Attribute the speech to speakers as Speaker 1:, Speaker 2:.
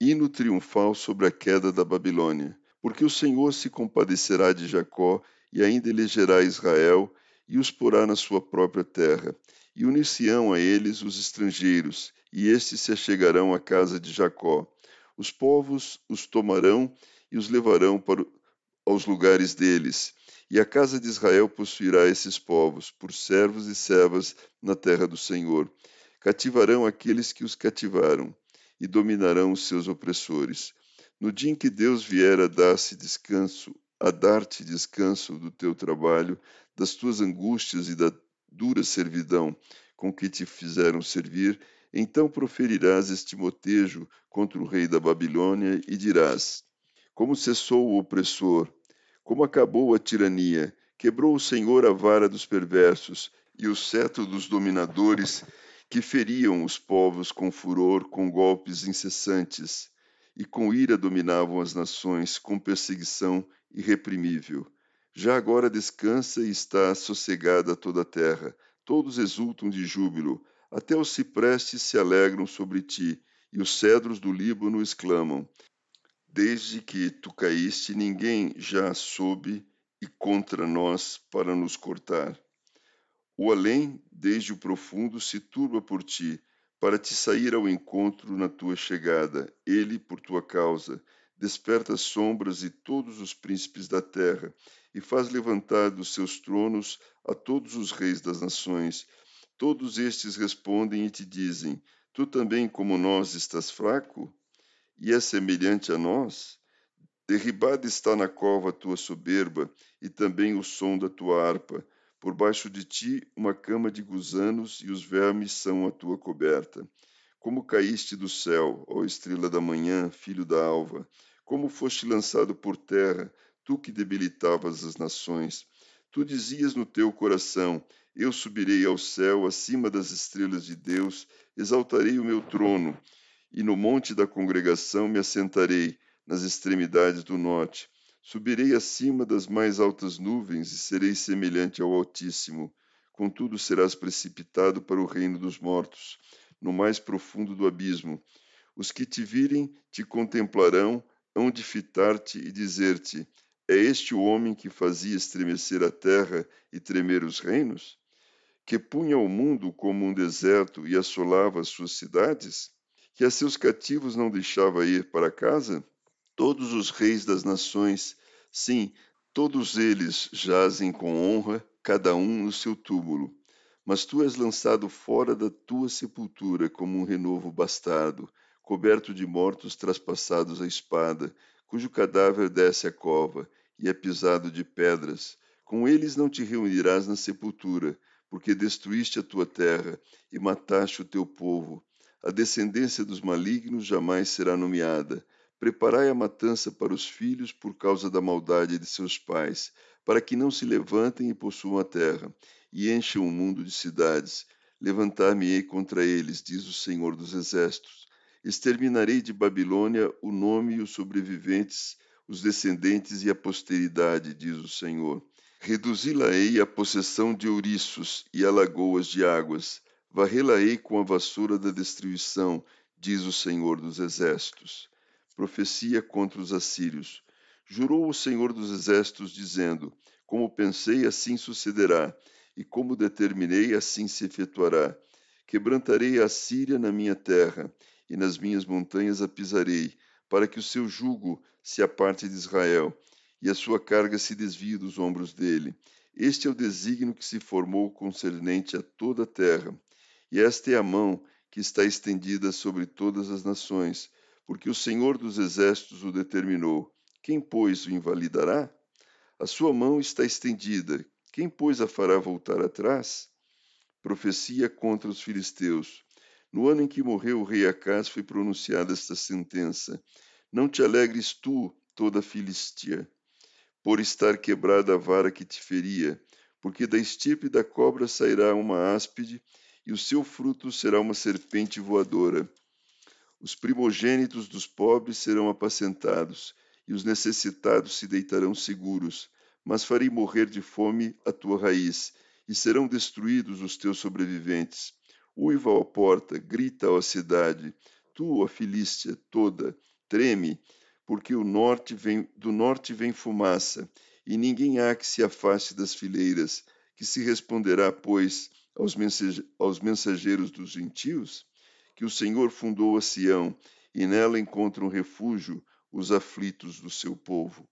Speaker 1: hino triunfal sobre a queda da Babilônia. Porque o Senhor se compadecerá de Jacó e ainda elegerá Israel e os porá na sua própria terra. E unir-se-ão a eles os estrangeiros, e estes se achegarão à casa de Jacó. Os povos os tomarão e os levarão para aos lugares deles. E a casa de Israel possuirá esses povos, por servos e servas na terra do Senhor. Cativarão aqueles que os cativaram e dominarão os seus opressores. No dia em que Deus vier a dar-se descanso, a dar-te descanso do teu trabalho, das tuas angústias e da dura servidão com que te fizeram servir, então proferirás este motejo contra o rei da Babilônia e dirás: Como cessou o opressor, como acabou a tirania, quebrou o Senhor a vara dos perversos e o cetro dos dominadores que feriam os povos com furor, com golpes incessantes, e com ira dominavam as nações, com perseguição irreprimível. Já agora descansa e está sossegada toda a terra, todos exultam de júbilo, até os ciprestes se alegram sobre ti, e os cedros do Líbano exclamam: Desde que tu caíste, ninguém já soube e contra nós para nos cortar. O além, desde o profundo, se turba por ti, para te sair ao encontro na tua chegada. Ele, por tua causa, desperta as sombras e todos os príncipes da terra, e faz levantar dos seus tronos a todos os reis das nações. Todos estes respondem e te dizem: Tu também, como nós, estás fraco? E é semelhante a nós? Derribada está na cova a tua soberba, e também o som da tua harpa por baixo de ti uma cama de gusanos e os vermes são a tua coberta. Como caíste do céu, ó estrela da manhã, filho da alva, como foste lançado por terra, tu que debilitavas as nações. Tu dizias no teu coração: Eu subirei ao céu, acima das estrelas de Deus, exaltarei o meu trono, e no monte da congregação me assentarei, nas extremidades do norte. Subirei acima das mais altas nuvens e serei semelhante ao Altíssimo. Contudo, serás precipitado para o reino dos mortos, no mais profundo do abismo. Os que te virem te contemplarão, hão de fitar-te e dizer-te: É este o homem que fazia estremecer a terra e tremer os reinos? Que punha o mundo como um deserto e assolava as suas cidades? Que a seus cativos não deixava ir para casa? Todos os reis das nações, sim, todos eles jazem com honra, cada um no seu túmulo. Mas tu és lançado fora da tua sepultura como um renovo bastardo, coberto de mortos traspassados à espada, cujo cadáver desce à cova e é pisado de pedras. Com eles não te reunirás na sepultura, porque destruíste a tua terra e mataste o teu povo. A descendência dos malignos jamais será nomeada Preparai a matança para os filhos por causa da maldade de seus pais, para que não se levantem e possuam a terra, e encham o mundo de cidades. Levantar-me-ei contra eles, diz o Senhor dos Exércitos. Exterminarei de Babilônia o nome e os sobreviventes, os descendentes e a posteridade, diz o Senhor. Reduzi-la-ei à possessão de ouriços e a lagoas de águas. Varrê-la-ei com a vassoura da destruição, diz o Senhor dos Exércitos profecia contra os assírios. Jurou o Senhor dos Exércitos, dizendo: Como pensei, assim sucederá, e como determinei, assim se efetuará. Quebrantarei a Síria na minha terra, e nas minhas montanhas a pisarei, para que o seu jugo se aparte de Israel, e a sua carga se desvie dos ombros dele. Este é o desígnio que se formou concernente a toda a terra, e esta é a mão que está estendida sobre todas as nações, porque o Senhor dos Exércitos o determinou. Quem, pois, o invalidará? A sua mão está estendida. Quem, pois, a fará voltar atrás? Profecia contra os filisteus. No ano em que morreu o rei Acás foi pronunciada esta sentença. Não te alegres tu, toda Filistia, por estar quebrada a vara que te feria, porque da estirpe da cobra sairá uma áspide, e o seu fruto será uma serpente voadora. Os primogênitos dos pobres serão apacentados, e os necessitados se deitarão seguros, mas farei morrer de fome a tua raiz, e serão destruídos os teus sobreviventes. Uiva, ó porta, grita, ó cidade, tu, ó Filístia, toda, treme, porque o norte vem, do norte vem fumaça, e ninguém há que se afaste das fileiras, que se responderá, pois, aos, aos mensageiros dos gentios? Que o Senhor fundou a Sião, e nela encontram refúgio os aflitos do seu povo.